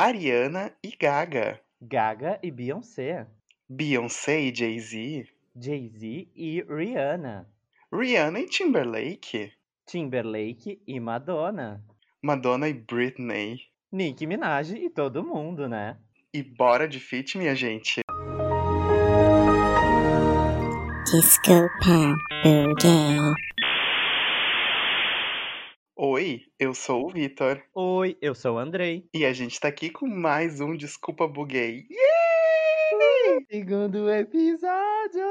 Ariana e Gaga. Gaga e Beyoncé. Beyoncé e Jay-Z. Jay-Z e Rihanna. Rihanna e Timberlake. Timberlake e Madonna. Madonna e Britney. Nicki Minaj e todo mundo, né? E bora de feat, minha gente. Disco Pop Boogie. Oi, eu sou o Vitor. Oi, eu sou o Andrei. E a gente tá aqui com mais um Desculpa Buguei. Segundo episódio!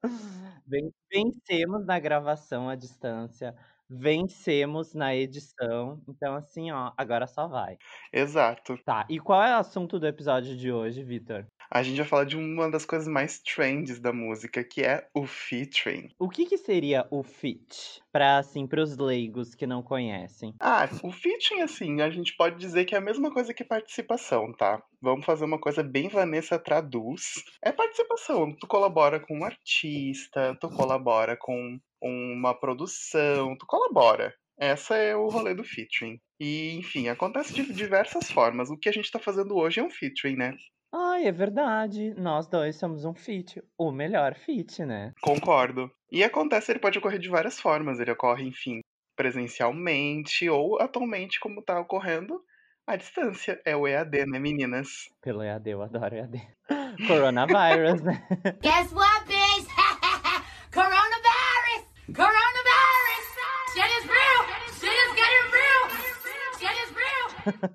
Ven- Vencemos na gravação à distância. Vencemos na edição. Então, assim, ó, agora só vai. Exato. Tá, e qual é o assunto do episódio de hoje, Vitor? A gente vai falar de uma das coisas mais trends da música, que é o featuring. O que, que seria o feat? Pra, assim, pros leigos que não conhecem. Ah, o featuring, assim, a gente pode dizer que é a mesma coisa que participação, tá? Vamos fazer uma coisa bem Vanessa traduz. É participação. Tu colabora com um artista, tu colabora com uma produção, tu colabora. Essa é o rolê do featuring. E, enfim, acontece de diversas formas. O que a gente tá fazendo hoje é um featuring, né? Ai, é verdade. Nós dois somos um feat. O melhor feat, né? Concordo. E acontece, ele pode ocorrer de várias formas. Ele ocorre, enfim, presencialmente ou atualmente, como tá ocorrendo, à distância. É o EAD, né, meninas? Pelo EAD, eu adoro EAD. Coronavirus, né? Guess what,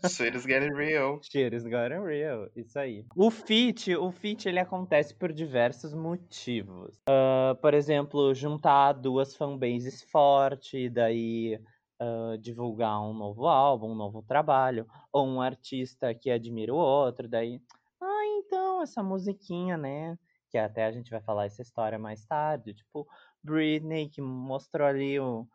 Shit is getting real. Shit is getting real. Isso aí. O feat, o feat ele acontece por diversos motivos. Ah, por exemplo, juntar duas fanbases fortes, daí ah, divulgar um novo álbum, um novo trabalho, ou um artista que admira o outro, daí. Ah, então, essa musiquinha, né? Que até a gente vai falar essa história mais tarde. Tipo, Britney, que mostrou ali o,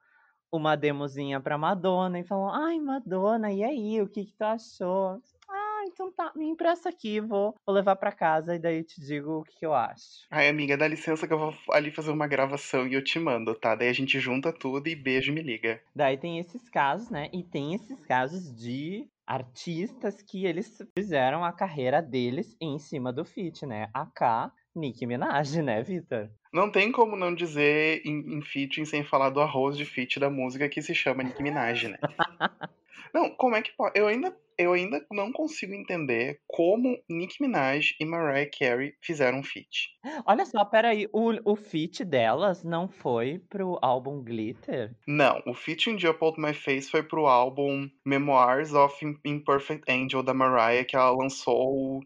uma demozinha pra Madonna e falou: Ai, Madonna, e aí, o que, que tu achou? Ah, então tá, me empresta aqui, vou, vou levar pra casa e daí eu te digo o que, que eu acho. Ai, amiga, dá licença que eu vou ali fazer uma gravação e eu te mando, tá? Daí a gente junta tudo e beijo e me liga. Daí tem esses casos, né? E tem esses casos de artistas que eles fizeram a carreira deles em cima do feat, né? A K, Nicki Minaj, né, Vitor? Não tem como não dizer em, em featuring sem falar do arroz de feat da música que se chama Nicki Minaj, né? Não, como é que pode? Eu ainda, eu ainda não consigo entender como Nicki Minaj e Mariah Carey fizeram um feat. Olha só, peraí, o, o feat delas não foi pro álbum Glitter? Não, o featuring de Uphold My Face foi pro álbum Memoirs of Im- Imperfect Angel da Mariah, que ela lançou o,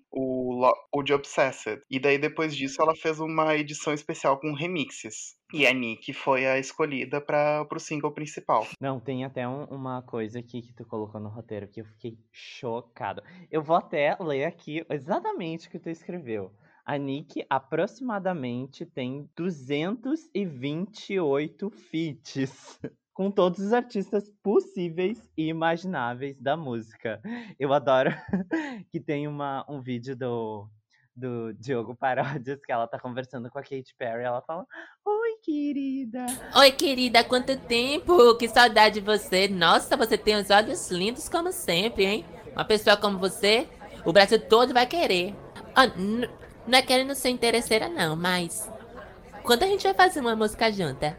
o, o de Obsessed. E daí depois disso ela fez uma edição especial com remixes. E a Nicki foi a escolhida para pro single principal. Não, tem até um- uma coisa aqui que tu colocou no roteiro que eu fiquei chocado. Eu vou até ler aqui exatamente o que tu escreveu. A Nick aproximadamente tem 228 feats com todos os artistas possíveis e imagináveis da música. Eu adoro que tem uma, um vídeo do, do Diogo Paródias que ela tá conversando com a Katy Perry. Ela fala: Oi, querida. Oi, querida, quanto tempo! Que saudade de você! Nossa, você tem os olhos lindos como sempre, hein? Uma pessoa como você, o Brasil todo vai querer. Ah, não é querendo ser interesseira, não, mas. Quando a gente vai fazer uma música junta?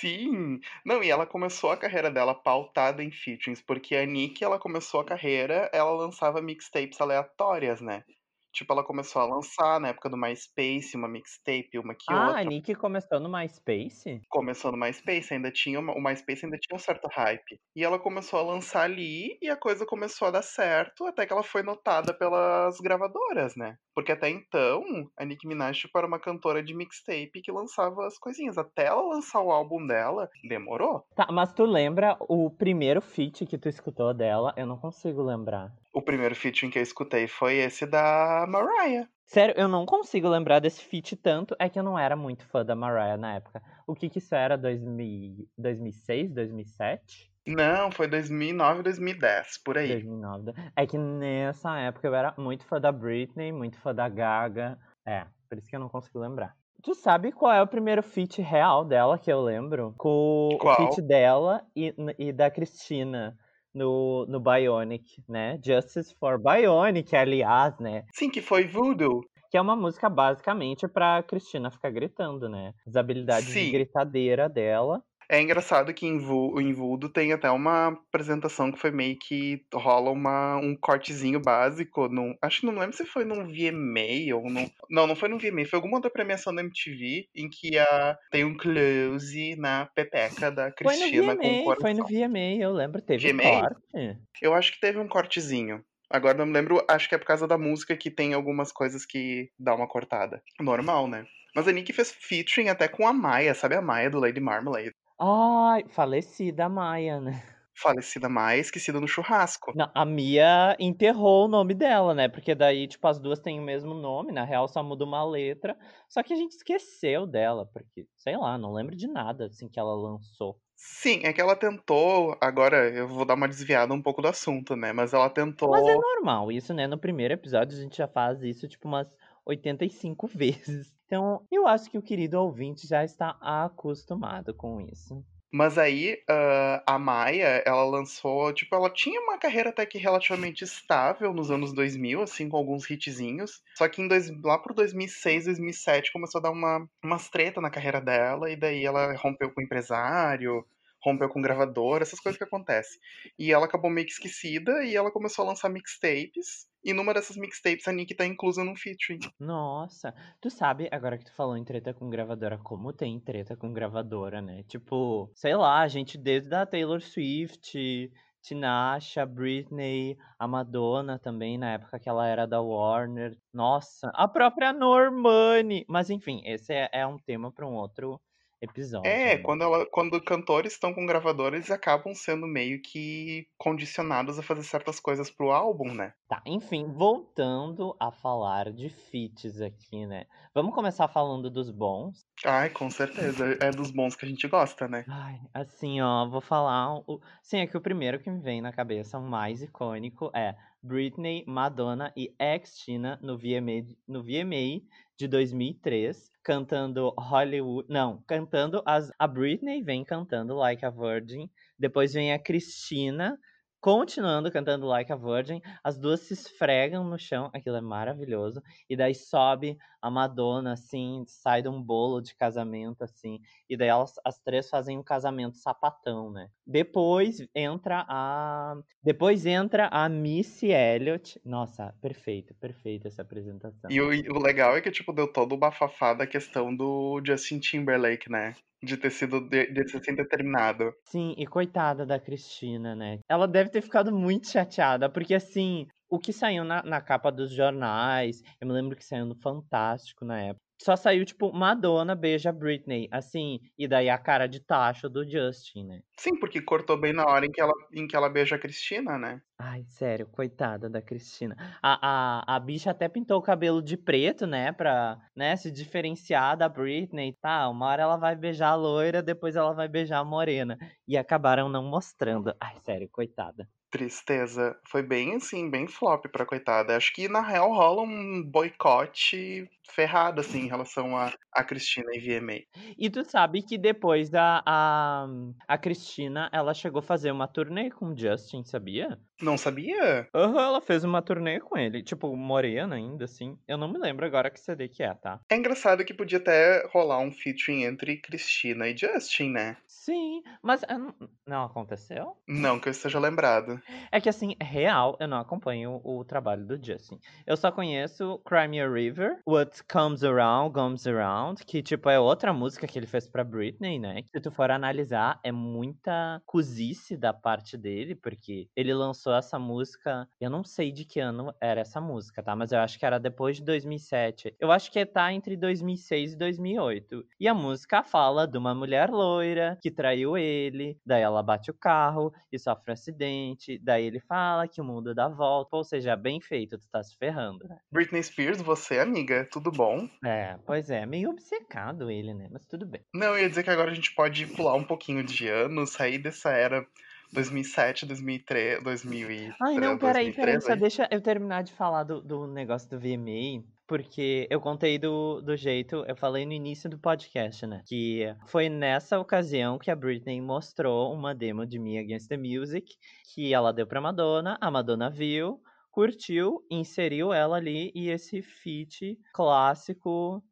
Sim! Não, e ela começou a carreira dela pautada em featurings, porque a Nicki, ela começou a carreira, ela lançava mixtapes aleatórias, né? Tipo, ela começou a lançar na época do MySpace, uma mixtape, uma que Ah, outra. a Nick começou no MySpace? Começou no MySpace, ainda tinha uma- o MySpace ainda tinha um certo hype. E ela começou a lançar ali e a coisa começou a dar certo, até que ela foi notada pelas gravadoras, né? Porque até então, a Nicki Minaj tipo, era uma cantora de mixtape que lançava as coisinhas. Até ela lançar o álbum dela, demorou. Tá, mas tu lembra o primeiro feat que tu escutou dela? Eu não consigo lembrar. O primeiro featuring que eu escutei foi esse da Mariah. Sério, eu não consigo lembrar desse feat tanto, é que eu não era muito fã da Mariah na época. O que que isso era? 2000, 2006, 2007? Não, foi 2009, 2010, por aí. 2009. É que nessa época eu era muito fã da Britney, muito fã da Gaga. É, por isso que eu não consigo lembrar. Tu sabe qual é o primeiro feat real dela que eu lembro? Com Qual? o feat dela e, e da Cristina no, no Bionic, né? Justice for Bionic, aliás, né? Sim, que foi Voodoo. Que é uma música basicamente pra Cristina ficar gritando, né? As habilidades de Sim. gritadeira dela. É engraçado que em, em Voodoo tem até uma apresentação que foi meio que rola uma, um cortezinho básico. Num, acho que não lembro se foi num VMA ou num. Não, não foi num VMA, foi alguma outra premiação da MTV em que a, tem um close na pepeca da Cristina com o VMA, coração. foi no VMA, eu lembro, teve VMA? corte. Eu acho que teve um cortezinho. Agora não me lembro, acho que é por causa da música que tem algumas coisas que dá uma cortada. Normal, né? Mas a Nick fez featuring até com a Maia, sabe a Maia do Lady Marmalade? Ai, falecida Maia, né? Falecida Maia, esquecida no churrasco. Não, a Mia enterrou o nome dela, né? Porque daí, tipo, as duas têm o mesmo nome, na real só muda uma letra. Só que a gente esqueceu dela, porque, sei lá, não lembro de nada, assim, que ela lançou. Sim, é que ela tentou. Agora eu vou dar uma desviada um pouco do assunto, né? Mas ela tentou. Mas é normal isso, né? No primeiro episódio a gente já faz isso, tipo, umas 85 vezes. Então, eu acho que o querido ouvinte já está acostumado com isso. Mas aí, ah, a Maia, ela lançou, tipo, ela tinha uma carreira até que relativamente estável nos anos 2000, assim, com alguns hitzinhos. Só que dois, lá pro 2006, 2007, começou a dar uma, umas treta na carreira dela, e daí ela rompeu com o empresário, rompeu com gravador, essas coisas que acontecem. E ela acabou meio que esquecida, e ela começou a lançar mixtapes, e numa dessas mixtapes a Nick tá inclusa num featuring. Nossa, tu sabe, agora que tu falou em treta com gravadora, como tem treta com gravadora, né? Tipo, sei lá, gente desde a Taylor Swift, Tinasha, Britney, a Madonna também, na época que ela era da Warner. Nossa, a própria Normani. Mas enfim, esse é, é um tema para um outro episódio. É, né? quando, ela, quando cantores estão com gravadores, eles acabam sendo meio que condicionados a fazer certas coisas pro álbum, né? Tá, enfim, voltando a falar de feats aqui, né? Vamos começar falando dos bons. Ai, com certeza. É dos bons que a gente gosta, né? Ai, assim, ó, vou falar. O... Sim, é que o primeiro que me vem na cabeça, o mais icônico, é Britney, Madonna e ex-Tina no VMA, no VMA de 2003, cantando Hollywood. Não, cantando as. A Britney vem cantando Like a Virgin, depois vem a Cristina. Continuando cantando Like a Virgin, as duas se esfregam no chão, aquilo é maravilhoso. E daí sobe a Madonna, assim, sai de um bolo de casamento, assim. E daí elas, as três fazem um casamento sapatão, né? Depois entra a. Depois entra a Missy Elliott. Nossa, perfeito, perfeita essa apresentação. E o, o legal é que, tipo, deu todo o bafafá da questão do Justin Timberlake, né? De ter sido. de, de ter sido determinado. Sim, e coitada da Cristina, né? Ela deve ter ficado muito chateada, porque assim, o que saiu na, na capa dos jornais, eu me lembro que saiu no Fantástico na época. Só saiu, tipo, Madonna beija Britney, assim, e daí a cara de tacho do Justin, né? Sim, porque cortou bem na hora em que ela, em que ela beija a Cristina, né? Ai, sério, coitada da Cristina. A, a, a bicha até pintou o cabelo de preto, né? Pra né, se diferenciar da Britney. Tá, uma hora ela vai beijar a loira, depois ela vai beijar a morena. E acabaram não mostrando. Ai, sério, coitada. Tristeza. Foi bem, assim, bem flop pra coitada. Acho que, na real, rola um boicote ferrado, assim, em relação a, a Cristina e VMA. E tu sabe que depois a, a, a Cristina, ela chegou a fazer uma turnê com o Justin, sabia? Não sabia? Aham, ela fez uma turnê com ele. Tipo, morena ainda, assim. Eu não me lembro agora que CD que é, tá? É engraçado que podia até rolar um featuring entre Cristina e Justin, né? Sim, mas ah, não- aconteceu? Não que eu esteja lembrado. É que assim, real, eu não acompanho o trabalho do Justin. Eu só conheço Crimea River, Comes Around, Comes Around, que tipo é outra música que ele fez pra Britney, né? Se tu for analisar, é muita cozice da parte dele, porque ele lançou essa música, eu não sei de que ano era essa música, tá? Mas eu acho que era depois de 2007. Eu acho que tá entre 2006 e 2008. E a música fala de uma mulher loira que traiu ele, daí ela bate o carro e sofre um acidente, daí ele fala que o mundo dá volta, ou seja, bem feito, tu tá se ferrando, né? Britney Spears, você, amiga, tudo bom? É, pois é, meio obcecado ele, né? Mas tudo bem. Não, eu ia dizer que agora a gente pode pular um pouquinho de ano, sair dessa era 2007, 2003, 2003 Ai, não, peraí, peraí, 2013. só deixa eu terminar de falar do, do negócio do VMA. porque eu contei do, do jeito, eu falei no início do podcast, né? Que foi nessa ocasião que a Britney mostrou uma demo de Me Against the Music, que ela deu pra Madonna, a Madonna viu, curtiu, inseriu ela ali e esse feat clássico,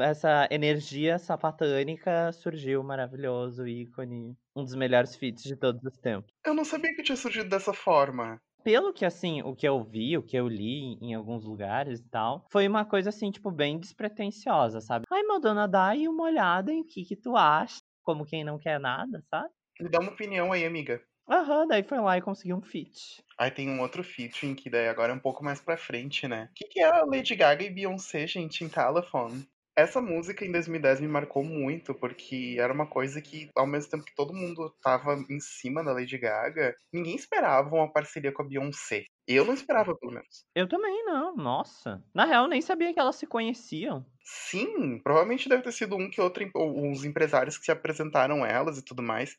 essa energia sapatânica surgiu maravilhoso, ícone, um dos melhores feats de todos os tempos. Eu não sabia que tinha surgido dessa forma. Pelo que, assim, o que eu vi, o que eu li em alguns lugares e tal, foi uma coisa, assim, tipo, bem despretensiosa, sabe? Ai, Madonna, dá aí uma olhada em o que que tu acha, como quem não quer nada, sabe? Me dá uma opinião aí, amiga. Aham, daí foi lá e conseguiu um feat. Aí tem um outro featuring que daí agora é um pouco mais pra frente, né? O que, que é a Lady Gaga e Beyoncé, gente, em Telephone? Essa música em 2010 me marcou muito, porque era uma coisa que, ao mesmo tempo que todo mundo tava em cima da Lady Gaga, ninguém esperava uma parceria com a Beyoncé. Eu não esperava, pelo menos. Eu também não, nossa. Na real, nem sabia que elas se conheciam. Sim, provavelmente deve ter sido um que outro, ou uns empresários que se apresentaram elas e tudo mais.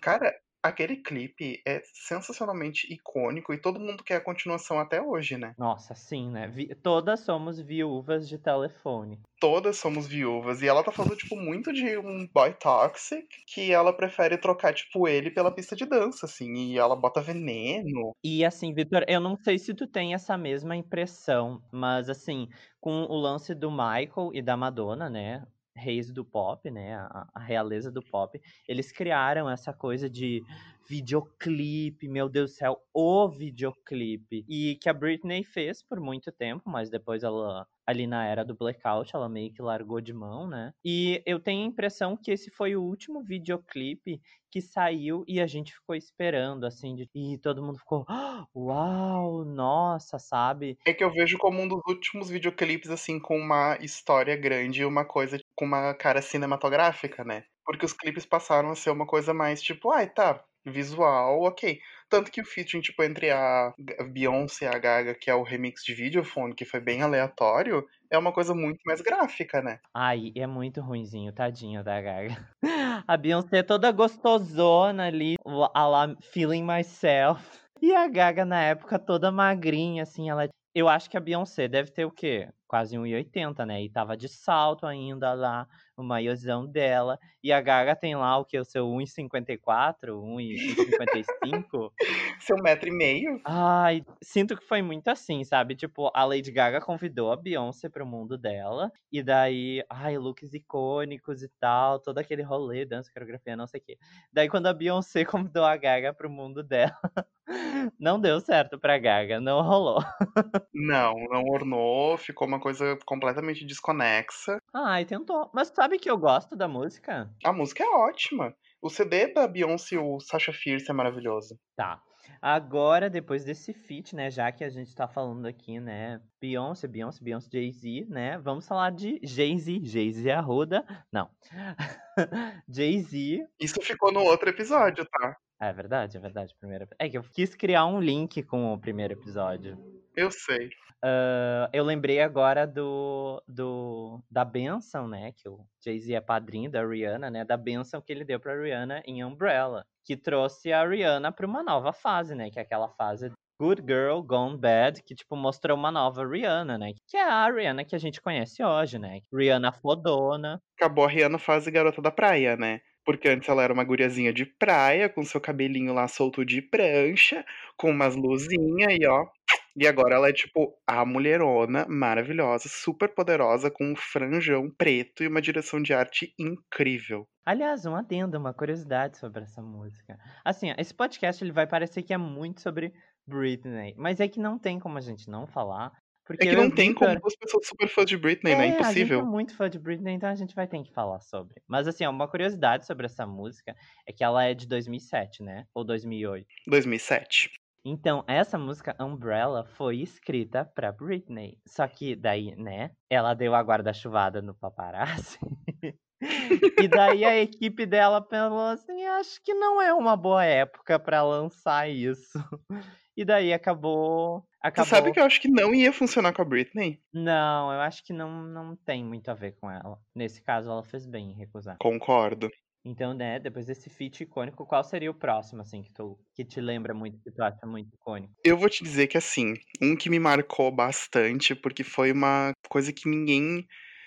Cara, aquele clipe é sensacionalmente icônico e todo mundo quer a continuação até hoje, né? Nossa, sim, né? Vi- Todas somos viúvas de telefone. Todas somos viúvas. E ela tá falando, tipo, muito de um boy toxic que ela prefere trocar, tipo, ele pela pista de dança, assim. E ela bota veneno. E assim, Vitor, eu não sei se tu tem essa mesma impressão, mas assim, com o lance do Michael e da Madonna, né? Reis do pop, né? A, a realeza do pop, eles criaram essa coisa de videoclipe, meu Deus do céu, o videoclipe. E que a Britney fez por muito tempo, mas depois ela, ali na era do blackout, ela meio que largou de mão, né? E eu tenho a impressão que esse foi o último videoclipe que saiu e a gente ficou esperando, assim, de... e todo mundo ficou, "Ah, uau, nossa, sabe? É que eu vejo como um dos últimos videoclipes, assim, com uma história grande e uma coisa com uma cara cinematográfica, né? Porque os clipes passaram a ser uma coisa mais tipo, ai, tá, visual, ok. Tanto que o featuring, tipo, entre a Beyoncé e a Gaga, que é o remix de Videophone, que foi bem aleatório, é uma coisa muito mais gráfica, né? Ai, é muito ruinzinho, tadinho da Gaga. A Beyoncé toda gostosona ali, a lá feeling myself. E a Gaga na época toda magrinha, assim, ela. Eu acho que a Beyoncé deve ter o quê? Quase 1,80, né? E tava de salto ainda lá, o maiôzão dela. E a Gaga tem lá o que? O seu 1,54, 1,55. Seu metro e meio. Ai, sinto que foi muito assim, sabe? Tipo, a Lady Gaga convidou a Beyoncé pro mundo dela. E daí, ai, looks icônicos e tal, todo aquele rolê, dança, coreografia, não sei o quê. Daí, quando a Beyoncé convidou a Gaga pro mundo dela, não deu certo pra Gaga, não rolou. Não, não ornou, ficou uma coisa completamente desconexa. Ai, tentou. Mas sabe que eu gosto da música? A música é ótima. O CD da Beyoncé e o Sasha Fierce é maravilhoso. Tá. Agora, depois desse feat, né, já que a gente tá falando aqui, né, Beyoncé, Beyoncé, Beyoncé, Jay-Z, né, vamos falar de Jay-Z, Jay-Z Arruda, não, Jay-Z, Isso ficou no outro episódio, tá? é verdade, é verdade, primeiro, é que eu quis criar um link com o primeiro episódio. Eu sei. Ah, eu lembrei agora do, do da benção, né, que o Jay-Z é padrinho da Rihanna, né, da benção que ele deu pra Rihanna em Umbrella, que trouxe a Rihanna pra uma nova fase, né, que é aquela fase Good Girl Gone Bad, que tipo mostrou uma nova Rihanna, né, que é a Rihanna que a gente conhece hoje, né, Rihanna fodona. Acabou a Rihanna fase garota da praia, né? Porque antes ela era uma guriazinha de praia, com seu cabelinho lá solto de prancha, com umas luzinhas e ó. E agora ela é tipo a mulherona maravilhosa, super poderosa, com um franjão preto e uma direção de arte incrível. Aliás, um adendo, uma curiosidade sobre essa música. Assim, esse podcast ele vai parecer que é muito sobre Britney, mas é que não tem como a gente não falar, porque É que não tem como Victor- duas pessoas super fãs de Britney, né? É, Impossível. A gente é muito fã de Britney, então a gente vai ter que falar sobre. Mas assim, uma curiosidade sobre essa música é que ela é de 2007, né? Ou 2008. 2007. Então, essa música Umbrella foi escrita pra Britney. Só que daí, né, ela deu a guarda-chuvada no paparazzi. e daí a equipe dela pensou assim, acho que não é uma boa época pra lançar isso. E daí acabou, acabou. sabe que eu acho que não ia funcionar com a Britney? Não, eu acho que não, não tem muito a ver com ela. Nesse caso, ela fez bem em recusar. Concordo. Então, né, depois desse feat icônico, qual seria o próximo, assim, que, tu, que te lembra muito, que tu acha muito icônico? Eu vou te dizer que assim, um que me marcou bastante, porque foi uma coisa que ninguém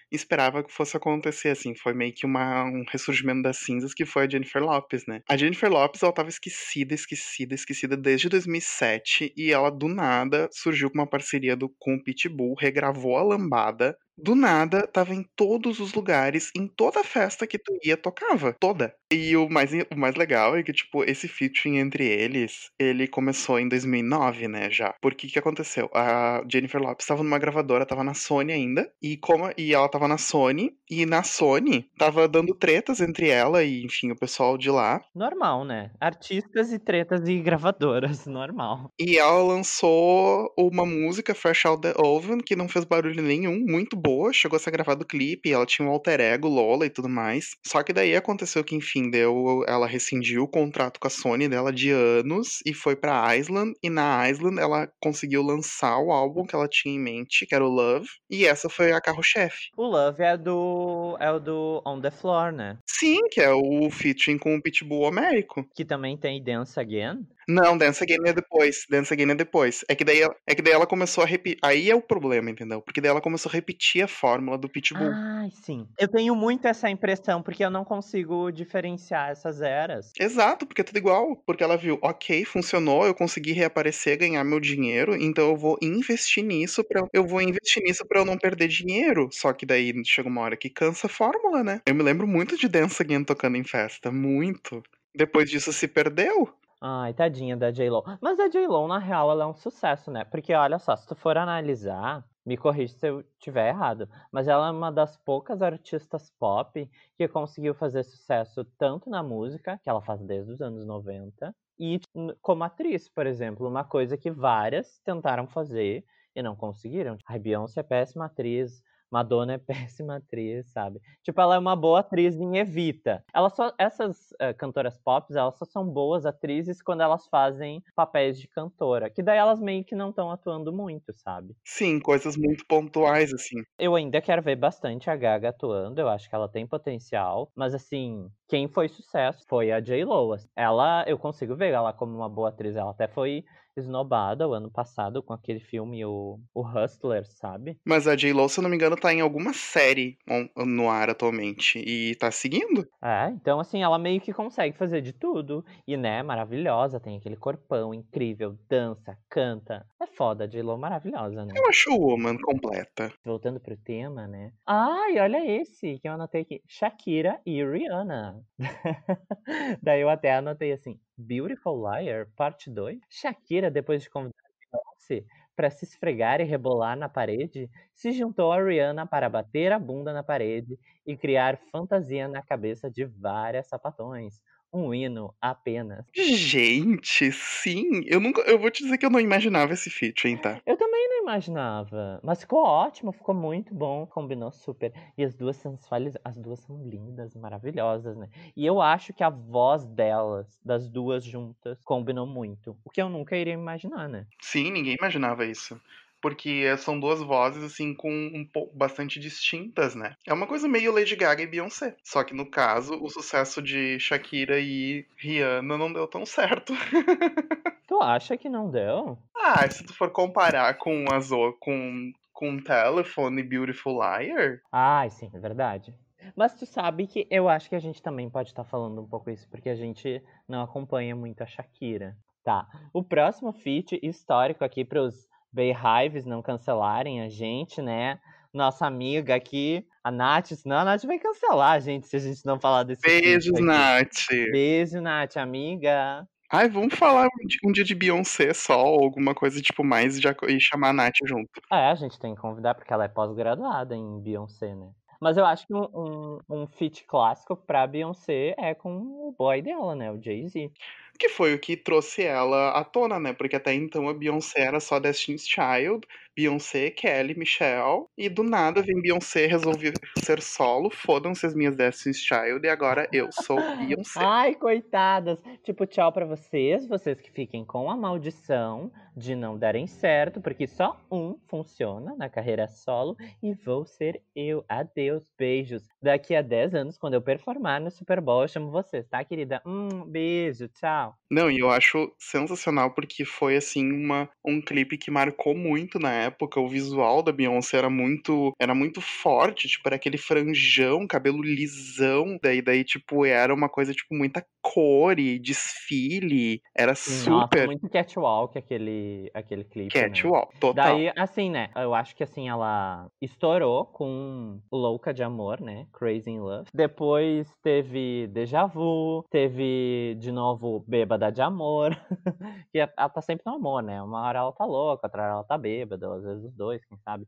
esperava que fosse acontecer, assim, foi meio que uma, um ressurgimento das cinzas, que foi a Jennifer Lopes, né? A Jennifer Lopes, ela tava esquecida, esquecida, esquecida desde 2007, e ela, do nada, surgiu com uma parceria do, com o Pitbull, regravou a lambada, do nada, tava em todos os lugares, em toda festa que tu ia, tocava. Toda. E o mais, o mais legal é que, tipo, esse featuring entre eles, ele começou em 2009, né, já. Porque que aconteceu? A Jennifer Lopes tava numa gravadora, tava na Sony ainda, e como e ela tava na Sony, e na Sony tava dando tretas entre ela e, enfim, o pessoal de lá. Normal, né? Artistas e tretas e gravadoras, normal. E ela lançou uma música, Fresh Out the Oven, que não fez barulho nenhum, muito boa, chegou a ser gravado o clipe, ela tinha um alter ego, Lola e tudo mais. Só que daí aconteceu que, enfim, deu, ela rescindiu o contrato com a Sony dela de anos e foi pra Island, e na Island ela conseguiu lançar o álbum que ela tinha em mente, que era o Love, e essa foi a carro-chefe. O Love é do. é o do On the Floor, né? Sim, que é o featuring com o Pitbull Américo. Que também tem Dance Again. Não, Dance Again é depois. Dance Again é depois. É que daí, ela- é que daí ela começou a repetir. Aí é o problema, entendeu? Porque daí ela começou a repetir a fórmula do Pitbull. Ai, sim. Eu tenho muito essa impressão, porque eu não consigo diferenciar essas eras. Exato, porque é tudo igual. Porque ela viu, ok, funcionou, eu consegui reaparecer, ganhar meu dinheiro, então eu vou investir nisso para eu vou investir nisso para eu não perder dinheiro. Só que daí chega uma hora que cansa a fórmula, né? Eu me lembro muito de Dance Again tocando em festa, muito. Depois disso se perdeu. Ai, tadinha da J-Lo. Mas a J-Lo, na real, ela é um sucesso, né? Porque olha só, se tu for analisar, me corrija se eu tiver errado, mas ela é uma das poucas artistas pop que conseguiu fazer sucesso tanto na música, que ela faz desde os anos 90, e como atriz, por exemplo, uma coisa que várias tentaram fazer e não conseguiram. A Beyoncé é péssima atriz, Madonna é péssima atriz, sabe? Tipo, ela é uma boa atriz em Evita. Ela só, essas eh, cantoras pop, elas só são boas atrizes quando elas fazem papéis de cantora. Que daí elas meio que não estão atuando muito, sabe? Sim, coisas muito pontuais, assim. Eu ainda quero ver bastante a Gaga atuando, eu acho que ela tem potencial, mas assim, quem foi sucesso foi a J-Lo. Ela, eu consigo ver ela como uma boa atriz, ela até foi esnobada o ano passado com aquele filme, o, o Hustler, sabe? Mas a J-Lo, se eu não me engano, tá em alguma série no ar atualmente. E tá seguindo. É, então assim, ela meio que consegue fazer de tudo. E, né, maravilhosa, tem aquele corpão incrível, dança, canta. É foda, a J-Lo maravilhosa, né? Eu acho Woman completa. Voltando pro tema, né? Ai, olha esse que eu anotei aqui. Shakira e Rihanna. Daí eu até anotei assim, Beautiful Liar, parte 2. Shakira, depois de convidar Beyoncé para se esfregar e rebolar na parede, se juntou a Rihanna para bater a bunda na parede e criar fantasia na cabeça de várias sapatões. Um hino apenas. Gente, sim. Eu nunca. Eu vou te dizer que eu não imaginava esse feat, hein, tá? Eu também não imaginava, mas ficou ótimo, ficou muito bom, combinou super. E as duas sensuais, as duas são lindas, maravilhosas, né? E eu acho que a voz delas, das duas juntas, combinou muito. O que eu nunca iria imaginar, né? Sim, ninguém imaginava isso. Porque são duas vozes, assim, com um pouco bastante distintas, né? É uma coisa meio Lady Gaga e Beyoncé. Só que no caso, o sucesso de Shakira e Rihanna não deu tão certo. Tu acha que não deu? ah, se tu for comparar com as o- com com Telephone e Beautiful Liar, Ai, sim, é verdade. Mas tu sabe que eu acho que a gente também pode estar falando um pouco isso, porque a gente não acompanha muito a Shakira. Tá. O próximo feat histórico aqui pros Beehives não cancelarem a gente, né? Nossa amiga aqui, a Nath, senão a Nath vai cancelar a gente se a gente não falar desse beijos. Nath. Beijo, Nath, amiga. Ai, vamos falar um di- dia de Beyoncé só, ou alguma coisa tipo mais e chamar a Nath junto. É, a gente tem que convidar porque ela é pós-graduada em Beyoncé, né? Mas eu acho que um, um, um feat clássico pra Beyoncé é com o boy dela, né? O Jay-Z. Que foi o que trouxe ela à tona, né? Porque até então a Beyoncé era só Destiny's Child, Beyoncé, Kelly, Michelle, e do nada vem Beyoncé resolver ser solo, fodam-se as minhas Destiny's Child, e agora eu sou Beyoncé. Ai, coitadas. Tipo, tchau pra vocês, vocês que fiquem com a maldição de não darem certo, porque só um funciona na carreira solo e vou ser eu. Adeus, beijos. Daqui a 10 anos, quando eu performar no Super Bowl, eu chamo vocês, tá, querida? Um beijo, tchau. Não, e eu acho sensacional porque foi assim uma, um clipe que marcou muito na época. O visual da Beyoncé era muito era muito forte, tipo, era aquele franjão, cabelo lisão, daí daí tipo era uma coisa tipo muita cor e desfile, era Sim, Nossa, super muito catwalk aquele, aquele clipe. né? catwalk, total. Daí, assim, né? Eu acho que assim, ela estourou com Louca de Amor, né? Crazy in Love. Depois teve Deja Vu, teve de novo Bêbada de Amor. que ela tá sempre no amor, né? Uma hora ela tá louca, outra hora ela tá bêbada, às vezes os dois, quem sabe.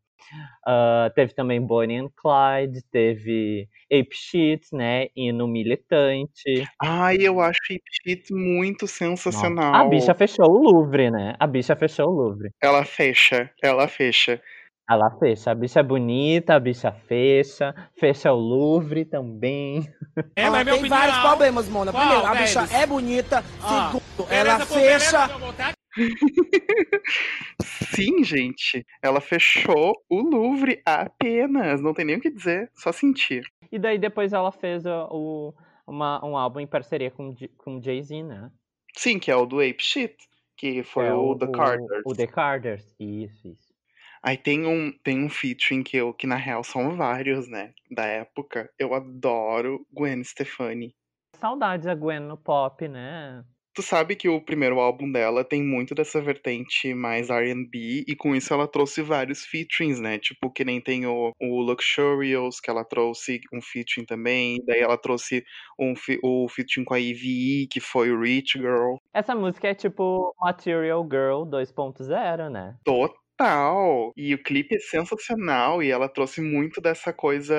Ah, teve também Bonnie and Clyde, teve Ape Shit, né? Hino Militante. Ai, eu acho Hip Shit muito Nossa, sensacional. A bicha fechou o Louvre, né? A bicha fechou o Louvre. Ela fecha, ela fecha. Ela fecha. A bicha é bonita, a bicha fecha. Fecha o Louvre também. É, ela mas tem opinião. vários problemas, Mona. Qual Primeiro, a deles? bicha é bonita. Ah, Segundo, ela beleza, fecha. Sim, gente. Ela fechou o Louvre apenas. Não tem nem o que dizer, só sentir. E daí depois ela fez o, o- uma- um álbum em parceria com, com Jay-Z, né? Sim, que é o do Ape Shit, que foi É o, The Carters. O The Carters. Isso, isso. Aí tem um, tem um featuring que, eu, que na real são vários, né? Da época. Eu adoro Gwen Stefani. Saudades da Gwen no pop, né? Tu sabe que o primeiro álbum dela tem muito dessa vertente mais R&B e com isso ela trouxe vários featurings, né? Tipo, que nem tem o, o Luxurious, que ela trouxe um featuring também. Daí ela trouxe um, o featuring com a EVE, que foi o Rich Girl. Essa música é tipo Material Girl 2.0, né? Total! E o clipe é sensacional e ela trouxe muito dessa coisa.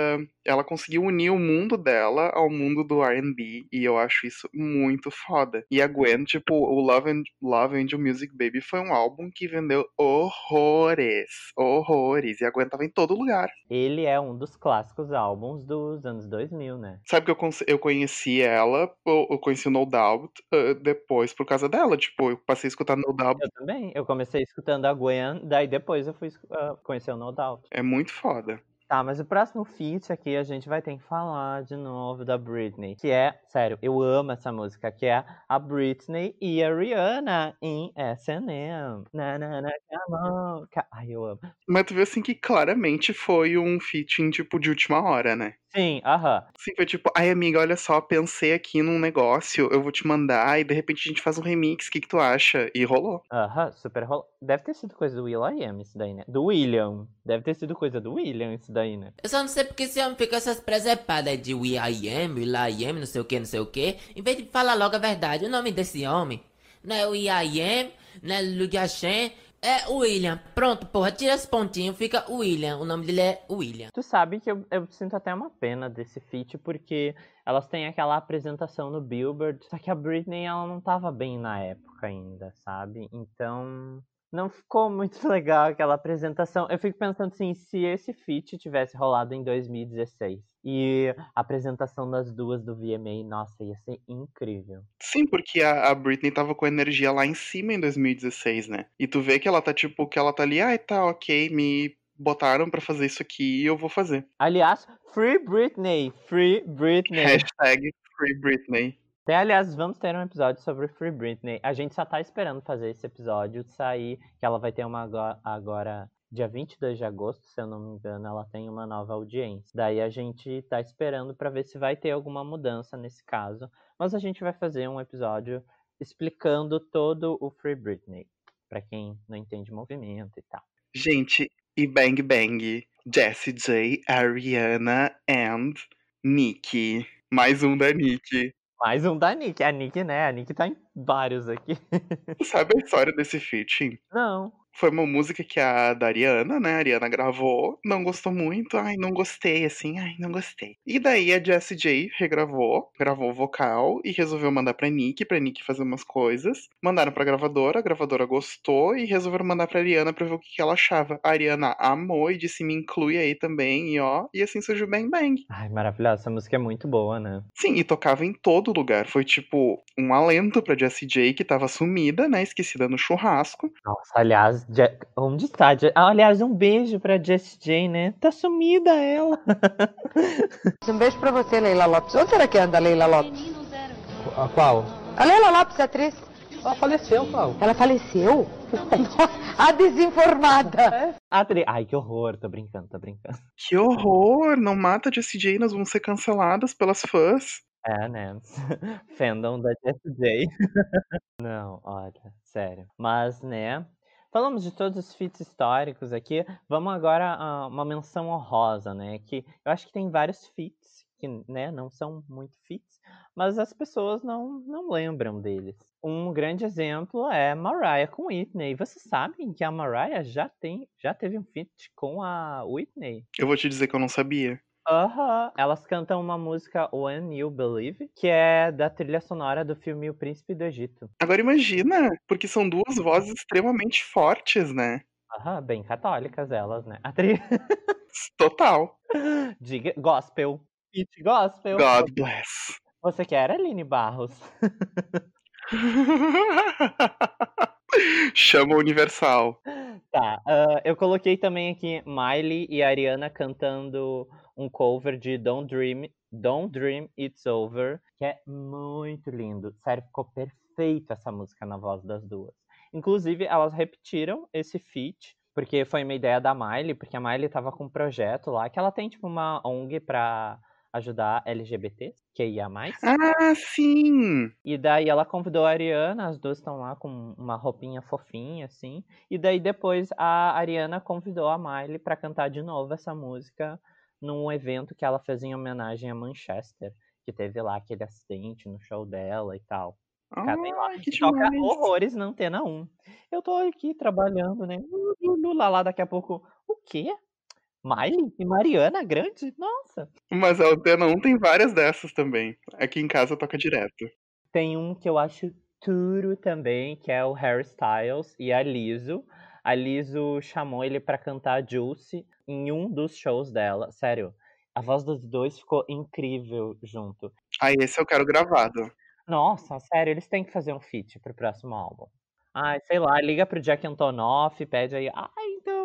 Ela conseguiu unir o mundo dela ao mundo do RB e eu acho isso muito foda. E a Gwen, tipo, o Love, and, Love Angel Music Baby foi um álbum que vendeu horrores. Horrores. E a Gwen tava em todo lugar. Ele é um dos clássicos álbuns dos anos 2000, né? Sabe que eu, eu conheci ela, eu, conheci o No Doubt ah, depois por causa dela. Tipo, eu passei a escutar No Doubt. Eu também. Eu comecei escutando a Gwen, daí depois eu fui uh, conhecer o No Doubt. É muito foda. Tá, mas o próximo feat aqui a gente vai ter que falar de novo da Britney. Que é, sério, eu amo essa música, que é a Britney e a Rihanna em S&M. Na, na, na, come on. Ai, eu amo. Mas tu vê assim que claramente foi um featuring, tipo, de última hora, né? Sim, aham. Sim, foi tipo, ai amiga, olha só, pensei aqui num negócio, eu vou te mandar e de repente a gente faz um remix, o que que tu acha? E rolou. Aham, super rolo. Deve ter sido coisa do Will.i.am isso daí, né? Do William. Deve ter sido coisa do William isso daí, né? Eu só não sei porque esse homem fica essas presepadas de We I am, Will I am, não sei o que, não sei o que. Em vez de falar logo a verdade, o nome desse homem não é We I am, não é Lugashen, é William. Pronto, porra, tira esse pontinho, fica William. O nome dele é William. Tu sabe que eu, eu sinto até uma pena desse feat, porque elas têm aquela apresentação no Billboard, só que a Britney, ela não tava bem na época ainda, sabe? Então, não ficou muito legal aquela apresentação. Eu fico pensando assim, se esse feat tivesse rolado em 2016 e a apresentação das duas do VMA, nossa, ia ser incrível. Sim, porque a, a Britney tava com energia lá em cima em 2016, né? E tu vê que ela tá tipo, que ela tá ali, ai tá, ok, me botaram pra fazer isso aqui e eu vou fazer. Aliás, Free Britney! Free Britney! Hashtag Free Britney. Até, aliás, vamos ter um episódio sobre Free Britney. A gente só tá esperando fazer esse episódio sair, que ela vai ter uma agora, dia 22 de agosto, se eu não me engano, ela tem uma nova audiência. Daí a gente tá esperando pra ver se vai ter alguma mudança nesse caso. Mas a gente vai fazer um episódio explicando todo o Free Britney, Pra quem não entende movimento e tal. Gente, e Bang Bang, Jessie J, Ariana and Nicki. Mais um da Nicki. Mais um da Nick. A Nick, né? A Nick tá em vários aqui. Tu sabe a história desse featuring? Não. Foi uma música que a da Ariana, né, a Ariana gravou, não gostou muito, ai, não gostei, assim, ai, não gostei. E daí a Jessie J regravou, gravou o vocal e resolveu mandar pra Nick, pra Nick fazer umas coisas. Mandaram pra gravadora, a gravadora gostou e resolveram mandar pra Ariana pra ver o que, que ela achava. A Ariana amou e disse, me inclui aí também, e ó, e assim surgiu Bang Bang. Ai, maravilhosa. Essa música é muito boa, né? Sim, e tocava em todo lugar. Foi tipo um alento pra Jessie J, que tava sumida, né? Esquecida no churrasco. Nossa, aliás, Je- onde está? Je- Ah, aliás, um beijo pra Jessie J, né? Tá sumida ela. Um beijo pra você, Leila Lopes. Onde será que anda a Leila Lopes? A qual? A Leila Lopes, atriz. Ela faleceu, Cláudio. Ela faleceu? a desinformada. Atri... Ai, que horror. Tô brincando, tô brincando. Que horror! Não mata a Jessie J, nós vamos ser canceladas pelas fãs. É, né? Fandom da Jessie J. Não, olha, sério. Mas, né? Falamos de todos os feats históricos aqui. Vamos agora a uma menção honrosa, né? Que eu acho que tem vários feats que, né, não são muito feats, mas as pessoas não, não lembram deles. Um grande exemplo é Mariah com Whitney. Vocês sabem que a Mariah já tem, já teve um feat com a Whitney? Eu vou te dizer que eu não sabia. Aham. Elas cantam uma música When You Believe, que é da trilha sonora do filme O Príncipe do Egito. Agora imagina, porque são duas vozes extremamente fortes, né? Aham, bem católicas elas, né? A tri... Total. Diga gospel. It gospel. God bless. Você quer, Aline Barros? Chama Universal. Tá, ah, eu coloquei também aqui Miley e Ariana cantando um cover de Don't Dream, Don't Dream It's Over, que é muito lindo. Sério, ficou perfeito essa música na voz das duas. Inclusive, elas repetiram esse feat, porque foi uma ideia da Miley, porque a Miley tava com um projeto lá, que ela tem tipo uma ONG pra ajudar LGBT, que ia mais. Ah, sim! E daí ela convidou a Ariana, as duas estão lá com uma roupinha fofinha, assim. E daí depois a Ariana convidou a Miley pra cantar de novo essa música num evento que ela fez em homenagem a Manchester, que teve lá aquele acidente no show dela e tal. Lá? Ai, que toca demais. horrores na Antena 1. Eu tô aqui trabalhando, né? Lá, lá, daqui a pouco. O quê? Miley e Mariana Grande? Nossa! Mas a Antena 1 tem várias dessas também. Aqui em casa toca direto. Tem um que eu acho tudo também, que é o Harry Styles e a Lizzo. A Lizzo chamou ele pra cantar Juicy em um dos shows dela. Sério, a voz dos dois ficou incrível junto. Ah, esse eu quero gravado. Nossa, sério, eles têm que fazer um feat pro próximo álbum. Ai, sei lá, liga pro Jack Antonoff, pede aí, então,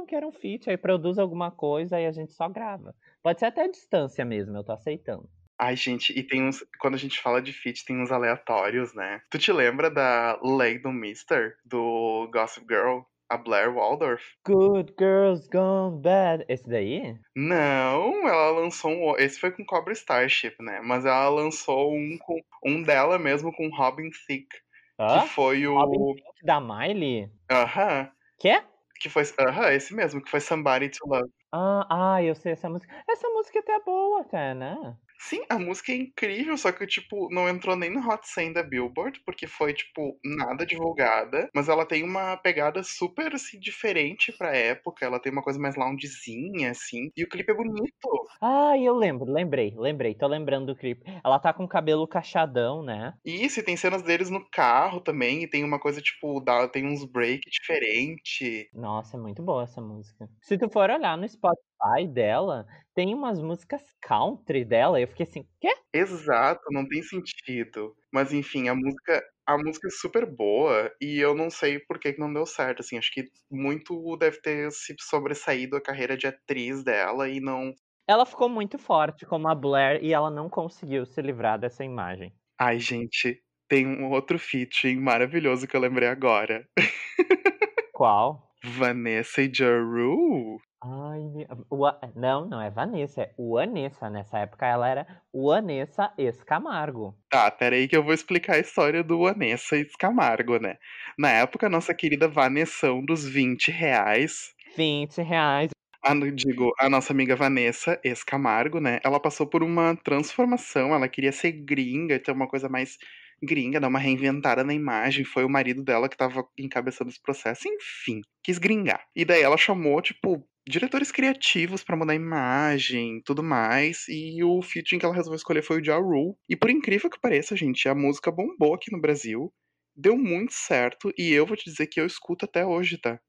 quero um feat, aí produz alguma coisa, aí a gente só grava. Pode ser até a distância mesmo, eu tô aceitando. Ai, gente, e tem uns. Quando a gente fala de feat, tem uns aleatórios, né? Tu te lembra da Lady do Mister, do Gossip Girl? A Blair Waldorf? Good Girls Gone Bad. Esse daí? Não, ela lançou um. Esse foi com Cobra Starship, né? Mas ela lançou um com um dela mesmo com Robin Thicke. Hã? Que foi o. Robin Thicke da Miley? Aham. Quê? Que foi. Aham, esse mesmo, que foi Somebody to Love. Ah, ah, eu sei essa música. Essa música até é boa, né? Sim, a música é incrível, só que, tipo, não entrou nem no Hot 100 da Billboard, porque foi, tipo, nada divulgada. Mas ela tem uma pegada super, assim, diferente pra época. Ela tem uma coisa mais loungezinha, assim. E o clipe é bonito. Ah, eu lembro, lembrei, lembrei, tô lembrando do clipe. Ela tá com o cabelo cachadão, né? E isso, e tem cenas deles no carro também. E tem uma coisa, tipo, dá, tem uns break diferente. Nossa, é muito boa essa música. Se tu for olhar no Spotify dela, tem umas músicas country dela. Eu fiquei assim, quê? Exato, não tem sentido. Mas enfim, a música, a música é super boa e eu não sei por que, que não deu certo. Assim, acho que muito deve ter se sobressaído a carreira de atriz dela e não. Ela ficou muito forte como a Blair e ela não conseguiu se livrar dessa imagem. Ai, gente, tem um outro feat maravilhoso que eu lembrei agora. Qual? Vanessa e Ja Rule. Ai, me- o A- não, não é Vanessa, é Vanessa. Nessa época ela era Vanessa Escamargo. Tá, peraí que eu vou explicar a história do Vanessa e Camargo, né? Na época, a nossa querida Vanessão dos 20 reais 20 reais. A, digo, a nossa amiga Vanessa Escamargo, né? Ela passou por uma transformação. Ela queria ser gringa, ter uma coisa mais gringa, dar uma reinventada na imagem. Foi o marido dela que tava encabeçando esse processo. Enfim, quis gringar. E daí ela chamou, tipo, diretores criativos para mudar a imagem, tudo mais, e o featuring que ela resolveu escolher foi o Ja Rule. E por incrível que pareça, gente, a música bombou aqui no Brasil, deu muito certo, e eu vou te dizer que eu escuto até hoje, tá?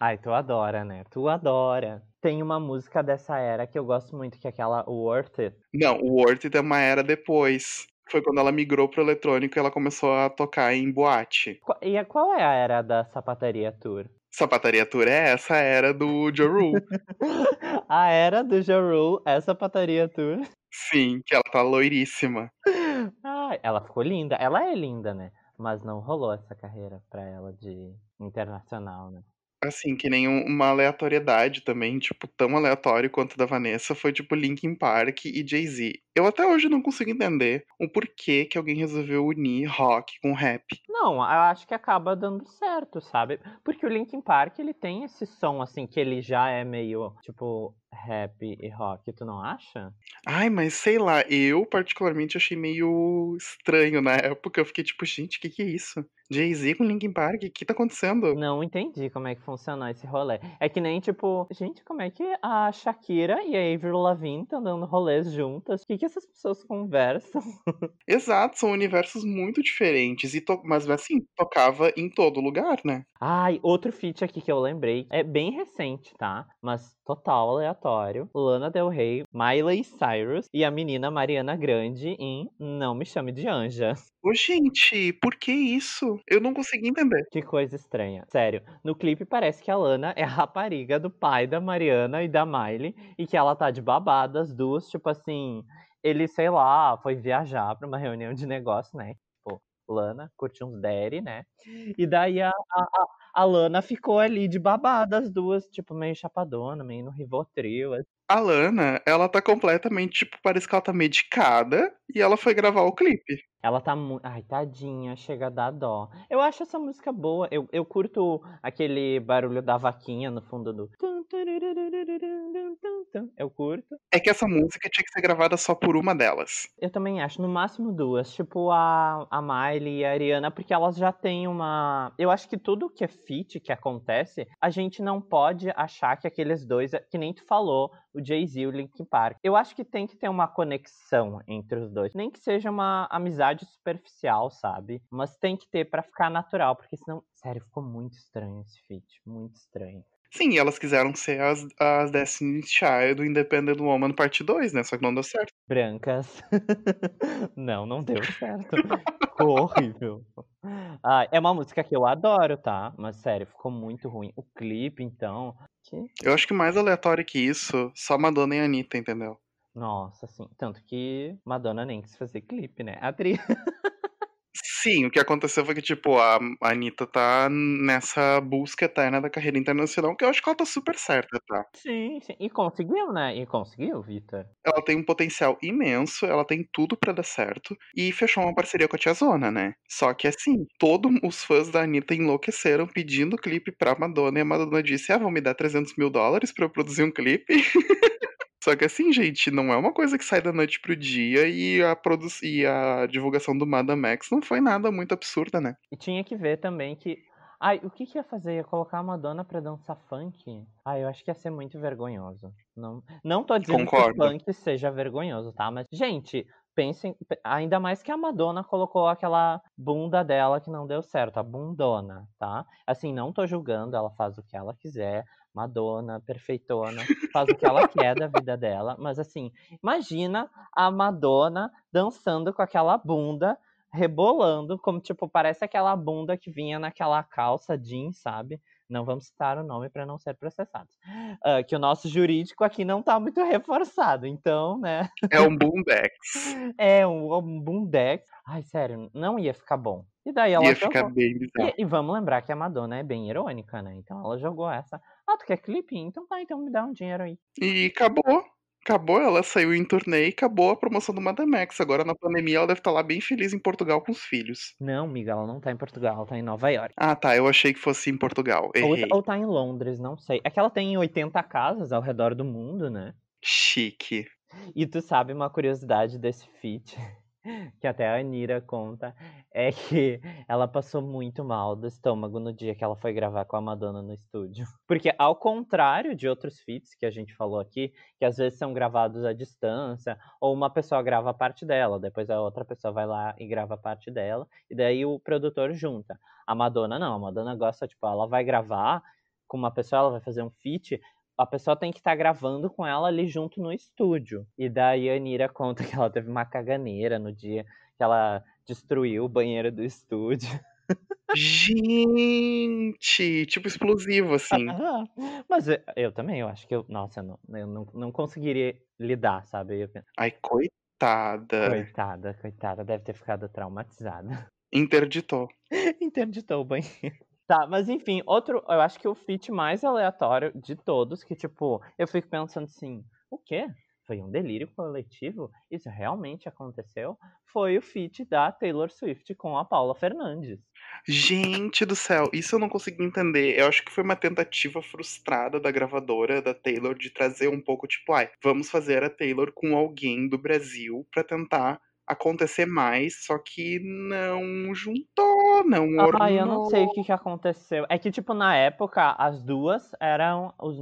Ai, tu adora, né? Tu adora. Tem uma música dessa era que eu gosto muito, que é aquela Worth It. Não, Worth It é uma era depois foi quando ela migrou pro eletrônico e ela começou a tocar em boate. E qual é a era da sapataria tour? Sapataria tour é essa era do Joe Rule. a era do Joe Rule é sapataria tour. Sim, que ela tá loiríssima. Ah, ela ficou linda. Ela é linda, né? Mas não rolou essa carreira pra ela de internacional, né? Assim, que nem uma aleatoriedade também, tipo, tão aleatório quanto da Vanessa, foi tipo Linkin Park e Jay-Z. Eu até hoje não consigo entender o porquê que alguém resolveu unir rock com rap. Não, eu acho que acaba dando certo, sabe? Porque o Linkin Park, ele tem esse som, assim, que ele já é meio, tipo, rap e rock, tu não acha? Ai, mas sei lá, eu particularmente achei meio estranho na época. Eu fiquei tipo, gente, o que, que é isso? Jay-Z com Linkin Park, o que tá acontecendo? Não entendi como é que funciona esse rolê. É que nem tipo, gente, como é que a Shakira e a Avril Lavigne estão dando rolês juntas? O que, que essas pessoas conversam? Exato, são universos muito diferentes, e to... mas assim, tocava em todo lugar, né? Ai, outro feat aqui que eu lembrei, é bem recente, tá? Mas total aleatório Aleatório, Lana Del Rey, Miley Cyrus e a menina Mariana Grande em Não Me Chame de Anja. Ô, gente, por que isso? Eu não consegui entender. Que coisa estranha. Sério, no clipe parece que a Lana é a rapariga do pai da Mariana e da Miley e que ela tá de babada, as duas, tipo assim. Ele, sei lá, foi viajar pra uma reunião de negócio, né? Lana, curtiu uns Derry, né? E daí a, a, a, Lana ficou ali de babada, as duas, tipo, meio chapadona, meio no Rivotril, assim a Lana, ela tá completamente, tipo, parece que ela tá medicada e ela foi gravar o clipe. Ela tá muito. Ai, tadinha, chega a dar dó. Eu acho essa música boa. Eu, eu curto aquele barulho da vaquinha no fundo do. Eu curto. É que essa música tinha que ser gravada só por uma delas. Eu também acho, no máximo duas. Tipo a, a Miley e a Ariana, porque elas já têm uma. Eu acho que tudo que é fit que acontece, a gente não pode achar que aqueles dois, que nem tu falou, o Jay-Z e o Linkin Park. Eu acho que tem que ter uma conexão entre os dois. Nem que seja uma amizade superficial, sabe? Mas tem que ter pra ficar natural, porque senão. Sério, ficou muito estranho esse feat. Muito estranho. Sim, elas quiseram ser as, as Destiny's Child do Independent Woman parte 2, né? Só que não deu certo. Brancas. não, não deu certo. Ficou horrível. Ah, é uma música que eu adoro, tá? Mas sério, ficou muito ruim. O clipe, então. Que... Eu acho que mais aleatório que isso, só Madonna e Anitta, entendeu? Nossa, sim. Tanto que Madonna nem quis fazer clipe, né? A atriz. Sim, o que aconteceu foi que, tipo, a Anitta tá nessa busca eterna da carreira internacional, que eu acho que ela tá super certa, tá? Sim, sim. E conseguiu, né? E conseguiu, Vitor. Ela tem um potencial imenso, ela tem tudo pra dar certo, e fechou uma parceria com a Tia Zona, né? Só que assim, todos os fãs da Anitta enlouqueceram pedindo clipe pra Madonna, e a Madonna disse, ah, vão me dar 300 mil dólares pra eu produzir um clipe? Só que assim, gente, não é uma coisa que sai da noite pro dia e a, produ e a divulgação do Madame Max não foi nada muito absurda, né? E tinha que ver também que. Ai, o que, que ia fazer? Ia colocar a Madonna pra dançar funk? Ai, eu acho que ia ser muito vergonhoso. Não, não tô dizendo Concordo. que o funk seja vergonhoso, tá? Mas, gente, pensem. Ainda mais que a Madonna colocou aquela bunda dela que não deu certo, a bundona, tá? Assim, não tô julgando, ela faz o que ela quiser. Madonna, perfeitona, faz o que ela quer da vida dela. Mas assim, imagina a Madonna dançando com aquela bunda, rebolando, como tipo, parece aquela bunda que vinha naquela calça jeans, sabe? Não vamos citar o nome para não ser processados. Ah, que o nosso jurídico aqui não tá muito reforçado, então, né? É um boombax. É um, um boomdex. Ai, sério, não ia ficar bom. E daí ela Ia jogou. ficar bem bizarro. E, e vamos lembrar que a Madonna é bem irônica, né? Então ela jogou essa. Ah, tu quer clipe? Então tá, então me dá um dinheiro aí. E acabou. Acabou, ela saiu em turnê e acabou a promoção do Madame Max. Agora na pandemia ela deve estar lá bem feliz em Portugal com os filhos. Não, amiga, ela não tá em Portugal, ela tá em Nova York. Ah, tá. Eu achei que fosse em Portugal. Ou, Errei. ou tá em Londres, não sei. É que ela tem 80 casas ao redor do mundo, né? Chique. E tu sabe uma curiosidade desse feat? que até a Anira conta, é que ela passou muito mal do estômago no dia que ela foi gravar com a Madonna no estúdio. Porque ao contrário de outros feats que a gente falou aqui, que às vezes são gravados à distância, ou uma pessoa grava parte dela, depois a outra pessoa vai lá e grava parte dela, e daí o produtor junta. A Madonna não, a Madonna gosta, tipo, ela vai gravar com uma pessoa, ela vai fazer um feat, a pessoa tem que estar gravando com ela ali junto no estúdio. E daí a Anira conta que ela teve uma caganeira no dia que ela destruiu o banheiro do estúdio. Gente, tipo explosivo, assim. Ah, Mas eu, eu também, eu acho que eu, nossa, eu não, eu não, não conseguiria lidar, sabe? Ai, coitada. coitada, coitada, deve ter ficado traumatizada. Interditou. Interditou o banheiro. Tá, mas enfim, outro, eu acho que o feat mais aleatório de todos, que tipo, eu fico pensando assim, o quê? Foi um delírio coletivo? Isso realmente aconteceu? Foi o feat da Taylor Swift com a Paula Fernandes. Gente do céu, isso eu não consegui entender. Eu acho que foi uma tentativa frustrada da gravadora, da Taylor, de trazer um pouco, tipo, ai, vamos fazer a Taylor com alguém do Brasil pra tentar acontecer mais, só que não juntou, não ornou. Ah, eu não sei o que, que aconteceu. É que, tipo, na época, as duas eram os,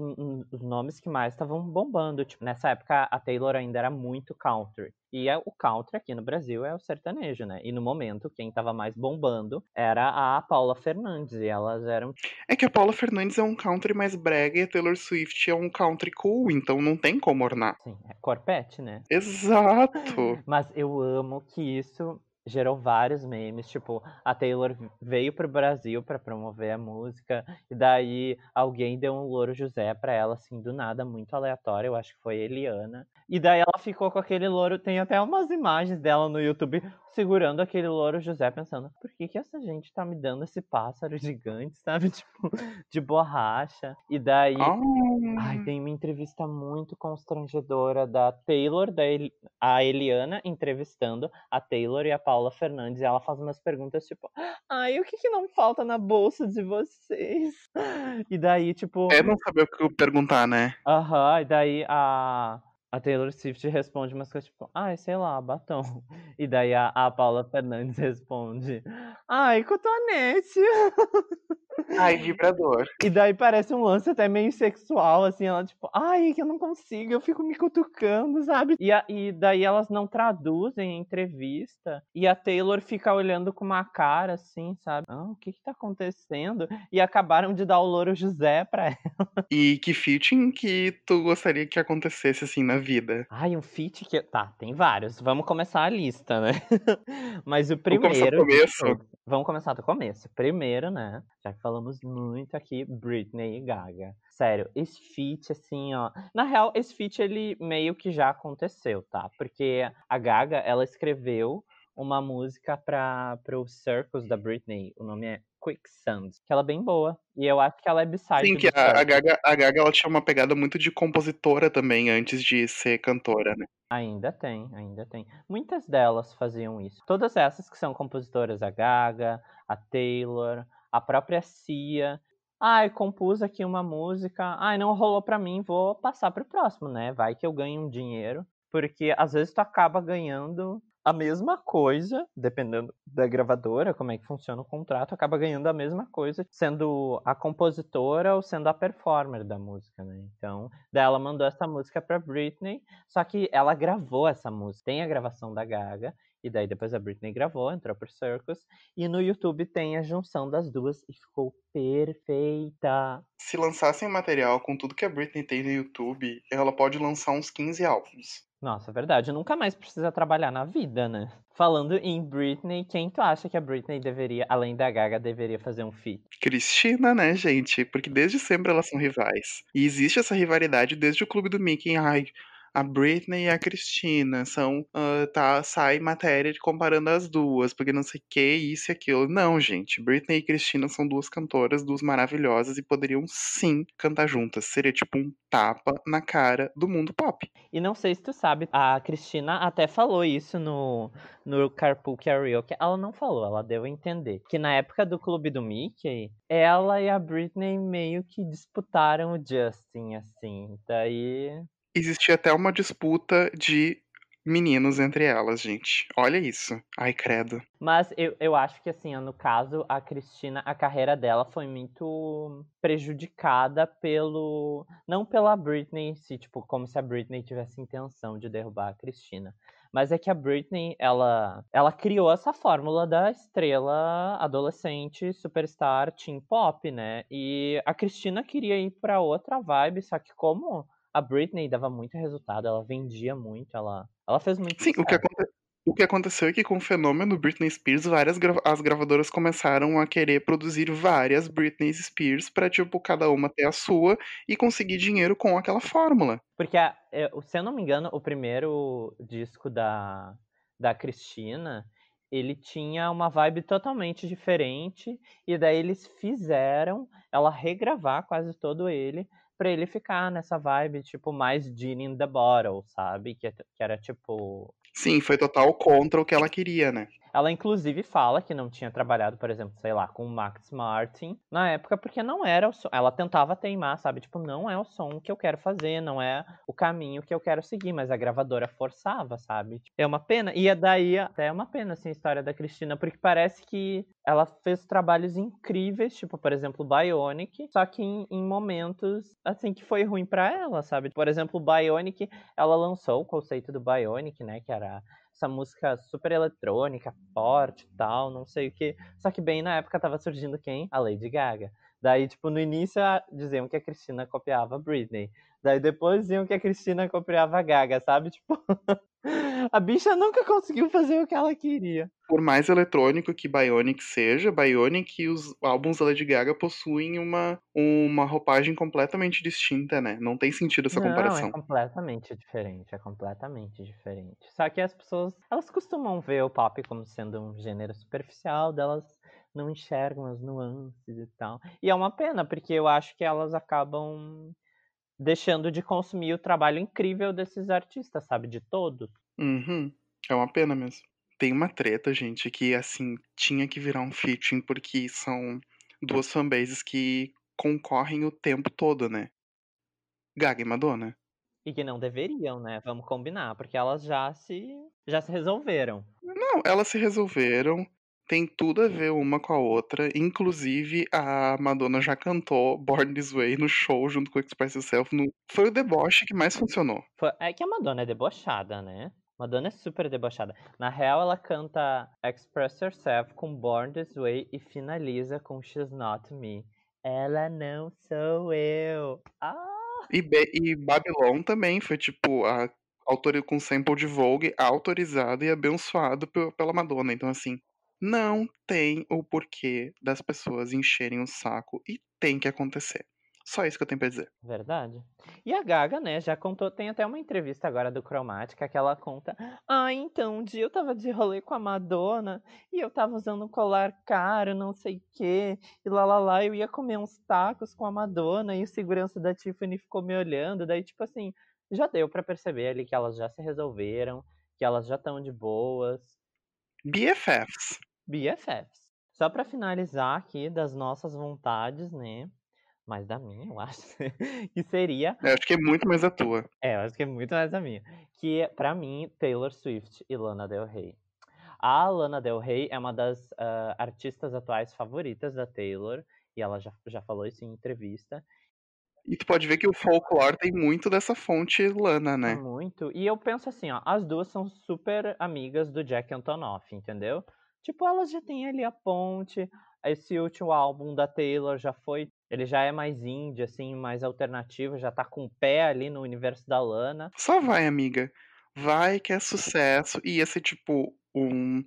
os nomes que mais estavam bombando. Tipo, nessa época, a Taylor ainda era muito country. E é- o country aqui no Brasil é o sertanejo, né? E no momento, quem tava mais bombando era a Paula Fernandes. E elas eram. É que a Paula Fernandes é um country mais brega e a Taylor Swift é um country cool, então não tem como ornar. Assim, é corpete, né? Exato. Mas eu amo que isso gerou vários memes, tipo, a Taylor veio pro Brasil pra promover a música, e daí alguém deu um louro José pra ela, assim, do nada, muito aleatório, eu acho que foi Eliana. E daí ela ficou com aquele louro, tem até umas imagens dela no YouTube segurando aquele louro José, pensando, por que que essa gente tá me dando esse pássaro gigante, sabe? Tipo, de borracha. E daí... Ai, Ah, tem uma entrevista muito constrangedora da Taylor, da El- a Eliana entrevistando a Taylor e a Paula Fernandes. E ela faz umas perguntas tipo: Ai, o que, que não falta na bolsa de vocês? E daí, tipo. é não saber o que perguntar, né? Aham, e daí a, a Taylor Swift responde umas coisas tipo, ai, sei lá, batom. E daí a, a Paula Fernandes responde, ai, cotonete. Ai, vibrador. E daí parece um lance até meio sexual, assim, ela tipo, ai, que eu não consigo, eu fico me cutucando, sabe? E, a- e daí elas não traduzem a entrevista, e a Taylor fica olhando com uma cara, assim, sabe? Ah, o que que tá acontecendo? E acabaram de dar o louro José pra ela. E que feating que tu gostaria que acontecesse assim na vida? Ai, um feat que... Tá, tem vários, vamos começar a lista, né? Mas o Vamos começar do primeiro... começo? Vamos começar do começo. Primeiro, né? Já que falamos muito aqui, Britney e Gaga. Sério, esse feat, assim, ó. Na real, esse feat, ele meio que já aconteceu, tá? Porque a Gaga, ela escreveu uma música para pro Circus da Britney. O nome é Quicksand. Que ela é bem boa. E eu acho que ela é beside Sim, que a, a. Gaga, a Gaga ela tinha uma pegada muito de compositora também antes de ser cantora, né? Ainda tem, ainda tem. Muitas delas faziam isso. Todas essas que são compositoras, a Gaga, a Taylor, a própria Cia. Ai, compus aqui uma música. Ai, não rolou pra mim, vou passar pro próximo, né? Vai que eu ganho um dinheiro. Porque às vezes tu acaba ganhando a mesma coisa, dependendo da gravadora, como é que funciona o contrato, acaba ganhando a mesma coisa, sendo a compositora ou sendo a performer da música, né? Então, daí ela mandou essa música pra Britney, só que ela gravou essa música. Tem a gravação da Gaga, e daí depois a Britney gravou, entrou pro Circus. E no YouTube tem a junção das duas e ficou perfeita. Se lançassem material com tudo que a Britney tem no YouTube, ela pode lançar uns 15 álbuns. Nossa, é verdade. Nunca mais precisa trabalhar na vida, né? Falando em Britney, quem tu acha que a Britney deveria, além da Gaga, deveria fazer um feat? Cristina, né, gente? Porque desde sempre elas são rivais. E existe essa rivalidade desde o clube do Mickey. Ai, a Britney e a Cristina são. ah, tá, sai matéria comparando as duas, porque não sei que, isso e aquilo. Não, gente. Britney e Cristina são duas cantoras, duas maravilhosas e poderiam sim cantar juntas. Seria tipo um tapa na cara do mundo pop. E não sei se tu sabe, a Cristina até falou isso no, no Carpool Karaoke. Ela não falou, ela deu a entender. Que na época do Clube do Mickey, ela e a Britney meio que disputaram o Justin, assim. Daí. Existia até uma disputa de meninos entre elas, gente. Olha isso. Ai, credo. Mas eu, eu acho que, assim, no caso, a Cristina, a carreira dela foi muito prejudicada pelo. Não pela Britney em si, tipo, como se a Britney tivesse intenção de derrubar a Cristina. Mas é que a Britney, ela, ela criou essa fórmula da estrela adolescente, superstar, teen pop, né? E a Cristina queria ir pra outra vibe, só que como a Britney dava muito resultado, ela vendia muito, ela, ela fez muito Sim, o que, aconte- o que aconteceu é que com o fenômeno Britney Spears, várias gra- as gravadoras começaram a querer produzir várias Britney Spears pra, tipo, cada uma ter a sua e conseguir dinheiro com aquela fórmula. Porque, a- eu- se eu não me engano, o primeiro disco da, da Cristina, ele tinha uma vibe totalmente diferente, e daí eles fizeram ela regravar quase todo ele, pra ele ficar nessa vibe, tipo, mais Genie in the Bottle, sabe? Que, que era tipo. Sim, foi total contra o que ela queria, né? Ela, inclusive, fala que não tinha trabalhado, por exemplo, sei lá, com o Max Martin na época, porque não era o som. Ela tentava teimar, sabe? Tipo, não é o som que eu quero fazer, não é o caminho que eu quero seguir, mas a gravadora forçava, sabe? É uma pena. E é daí até é uma pena, assim, a história da Cristina, porque parece que ela fez trabalhos incríveis, tipo, por exemplo, Bionic, só que em, em momentos, assim, que foi ruim pra ela, sabe? Por exemplo, Bionic, ela lançou o conceito do Bionic, né? Que era essa música super eletrônica, forte e tal, não sei o que. Só que bem na época tava surgindo quem? A Lady Gaga. Daí, tipo, no início diziam que a Cristina copiava Britney. Daí depois diziam que a Cristina copiava a Gaga, sabe? Tipo, a bicha nunca conseguiu fazer o que ela queria. Por mais eletrônico que Bionic seja, Bionic e os álbuns da Lady Gaga possuem uma, uma roupagem completamente distinta, né? Não tem sentido essa Não, comparação. é completamente diferente, é completamente diferente. Só que as pessoas, elas costumam ver o pop como sendo um gênero superficial, delas não enxergam as nuances e tal. E é uma pena, porque eu acho que elas acabam deixando de consumir o trabalho incrível desses artistas, sabe? De todos. Uhum. É uma pena mesmo. Tem uma treta, gente, que assim, tinha que virar um featuring porque são duas fanbases que concorrem o tempo todo, né? Gaga e Madonna. E que não deveriam, né? Vamos combinar, porque elas já se já se resolveram. Não, elas se resolveram. Tem tudo a ver uma com a outra. Inclusive, a Madonna já cantou Born This Way no show junto com o Express Yourself. No... Foi o deboche que mais funcionou. Foi- É que a Madonna é debochada, né? Madonna é super debochada. Na real, ela canta Express Yourself com Born This Way e finaliza com She's Not Me. Ela não sou eu. Ah! E, Be- e Babylon também foi tipo a autor com sample de Vogue autorizado e abençoado pe- pela Madonna. Então, assim, não tem o porquê das pessoas encherem o saco e tem que acontecer. Só isso que eu tenho pra dizer. Verdade. E a Gaga, né, já contou, tem até uma entrevista agora do Chromatica que ela conta. Ah, então, um dia eu tava de rolê com a Madonna e eu tava usando um colar caro, não sei o quê, e lá lá lá, eu ia comer uns tacos com a Madonna e o segurança da Tiffany ficou me olhando, daí tipo assim, já deu pra perceber ali que elas já se resolveram, que elas já estão de boas. BFFs. BFFs. Só pra finalizar aqui das nossas vontades, né? Mas da minha, eu acho. que seria. Eu acho que é muito mais a tua. É, eu acho que é muito mais a minha. Que, pra mim, Taylor Swift e Lana Del Rey. A Lana Del Rey é uma das ah, artistas atuais favoritas da Taylor. E ela já, já falou isso em entrevista. E tu pode ver que o folclore tem muito dessa fonte lana, né? Muito. E eu penso assim, ó, as duas são super amigas do Jack Antonoff, entendeu? Tipo, elas já têm ali a ponte. Esse último álbum da Taylor já foi. Ele já é mais indie, assim, mais alternativo, já tá com o pé ali no universo da Lana. Só vai, amiga. Vai que é sucesso. E ia ser tipo um,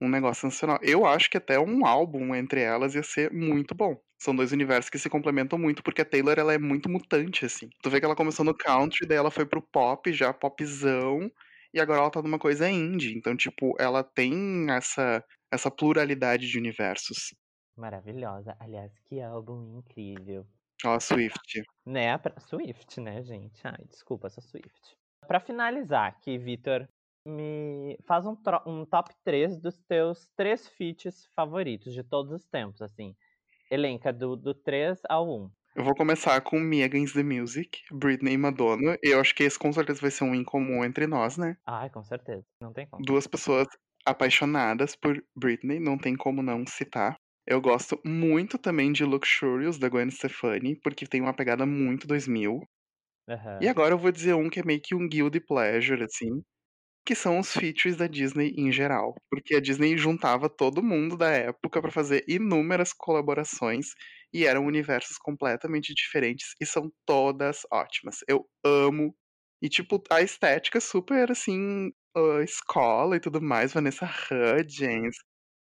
um negócio nacional. Eu acho que até um álbum entre elas ia ser muito bom. São dois universos que se complementam muito, porque a Taylor ela é muito mutante, assim. Tu vê que ela começou no country, daí ela foi pro pop, já popzão, e agora ela tá numa coisa indie. Então, tipo, ela tem essa, essa pluralidade de universos. Maravilhosa. Aliás, que álbum incrível. Ó, a Swift. Né? Pra... Swift, né, gente? Ai, desculpa, sou Swift. Pra finalizar aqui, Vitor, me faz um, tro- um top 3 dos teus três feats favoritos de todos os tempos, assim. Elenca do, do 3 ao 1. Eu vou começar com Mia Against the Music, Britney e Madonna. Eu acho que esse com certeza vai ser um em comum entre nós, né? Ai, com certeza. Não tem como. Duas pessoas apaixonadas por Britney, não tem como não citar. Eu gosto muito também de Luxurious, da Gwen Stefani, porque tem uma pegada muito 2000. Aham. E agora eu vou dizer um que é meio que um guilty pleasure, assim, que são os features da Disney em geral. Porque a Disney juntava todo mundo da época pra fazer inúmeras colaborações e eram universos completamente diferentes e são todas ótimas. Eu amo. E, tipo, a estética super, assim, ah, escola e tudo mais, Vanessa Hudgens,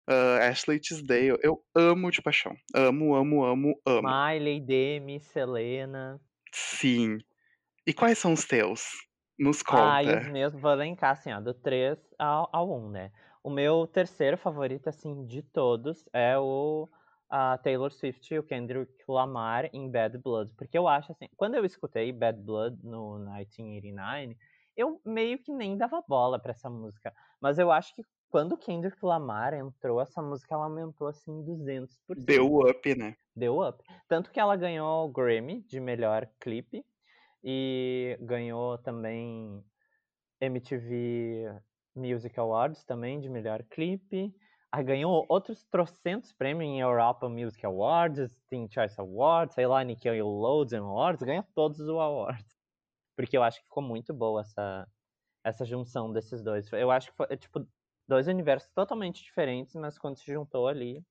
ah, Ashley Tisdale. Eu amo de paixão. Amo, amo, amo, amo. Miley, Demi, Selena. Sim. E quais são os teus? Nos Ah, e os conta. meus, vou elencar assim, ó, do 3 ao, ao 1, né? O meu terceiro favorito, assim, de todos é o a Taylor Swift e o Kendrick Lamar em Bad Blood. Porque eu acho assim, quando eu escutei Bad Blood no 1989, eu meio que nem dava bola pra essa música. Mas eu acho que quando o Kendrick Lamar entrou, essa música ela aumentou assim 200%. Deu up, né? Deu up. Tanto que ela ganhou o Grammy de melhor clipe e ganhou também MTV Music Awards também de melhor clipe. Aí ganhou outros trocentos prêmios em Europa Music Awards, Teen Choice Awards, sei lá, Nickelodeon Awards, ganhou todos os awards. Porque eu acho que ficou muito boa essa, essa junção desses dois. Eu acho que foi, tipo, dois universos totalmente diferentes, mas quando se juntou ali,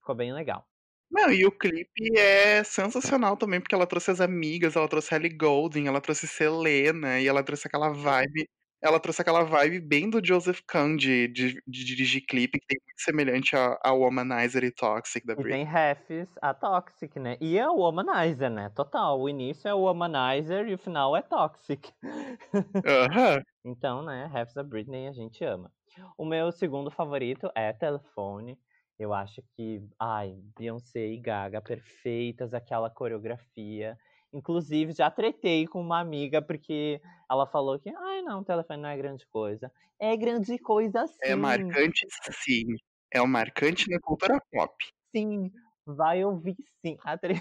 ficou bem legal. Não, e o clipe é sensacional também, porque ela trouxe as amigas, ela trouxe Ellie Goulding, ela trouxe Selena, e ela trouxe aquela vibe. Ela trouxe aquela vibe bem do Joseph Kahn de, de, de dirigir clipe, que tem muito semelhante a, a Womanizer e Toxic da E Britney. tem refs a Toxic, né? E é o Womanizer, né? Total. O início é o Womanizer e o final é Toxic. Aham. Então, né? Refs da Britney a gente ama. O meu segundo favorito é Telefone. Eu acho que, ai, Beyoncé e Gaga perfeitas, aquela coreografia. Inclusive, já tretei com uma amiga porque ela falou que, ai, não, telefone não é grande coisa. É grande coisa sim. É marcante, sim. É um marcante na cultura pop. Sim, vai ouvir sim. Tre-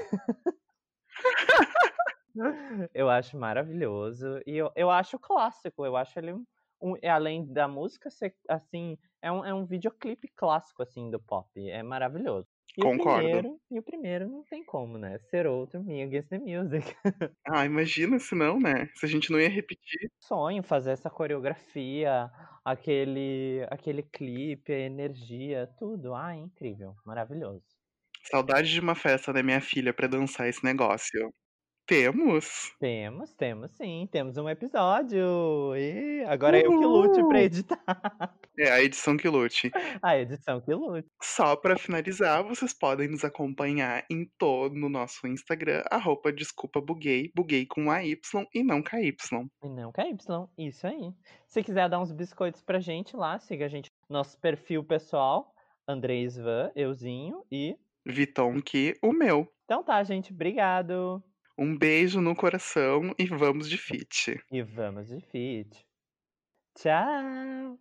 eu acho maravilhoso. E eu, eu acho clássico. Eu acho ele um, é, além da música ser assim, é um, é um videoclipe clássico assim do pop. É maravilhoso. E Concordo. o primeiro, e o primeiro não tem como, né? Ser outro Me Against the Music. Ah, imagina se não, né? Se a gente não ia repetir. Sonho fazer essa coreografia, aquele aquele clipe, a energia, tudo. Ah, é incrível, maravilhoso. Saudade de uma festa da minha filha pra dançar esse negócio. Temos? Temos, temos sim, temos um episódio. E agora eu que lute Uhul! pra editar. É a edição que lute. A edição que lute. Só pra finalizar, vocês podem nos acompanhar em todo no nosso Instagram, arroba desculpa buguei, buguei com AY e não KY. E não KY, isso aí. Se quiser dar uns biscoitos pra gente lá, siga a gente no nosso perfil pessoal, Andrés Van, euzinho e. Viton que o meu. Então tá, gente, obrigado. Um beijo no coração e vamos de fit. E vamos de fit. Tchau!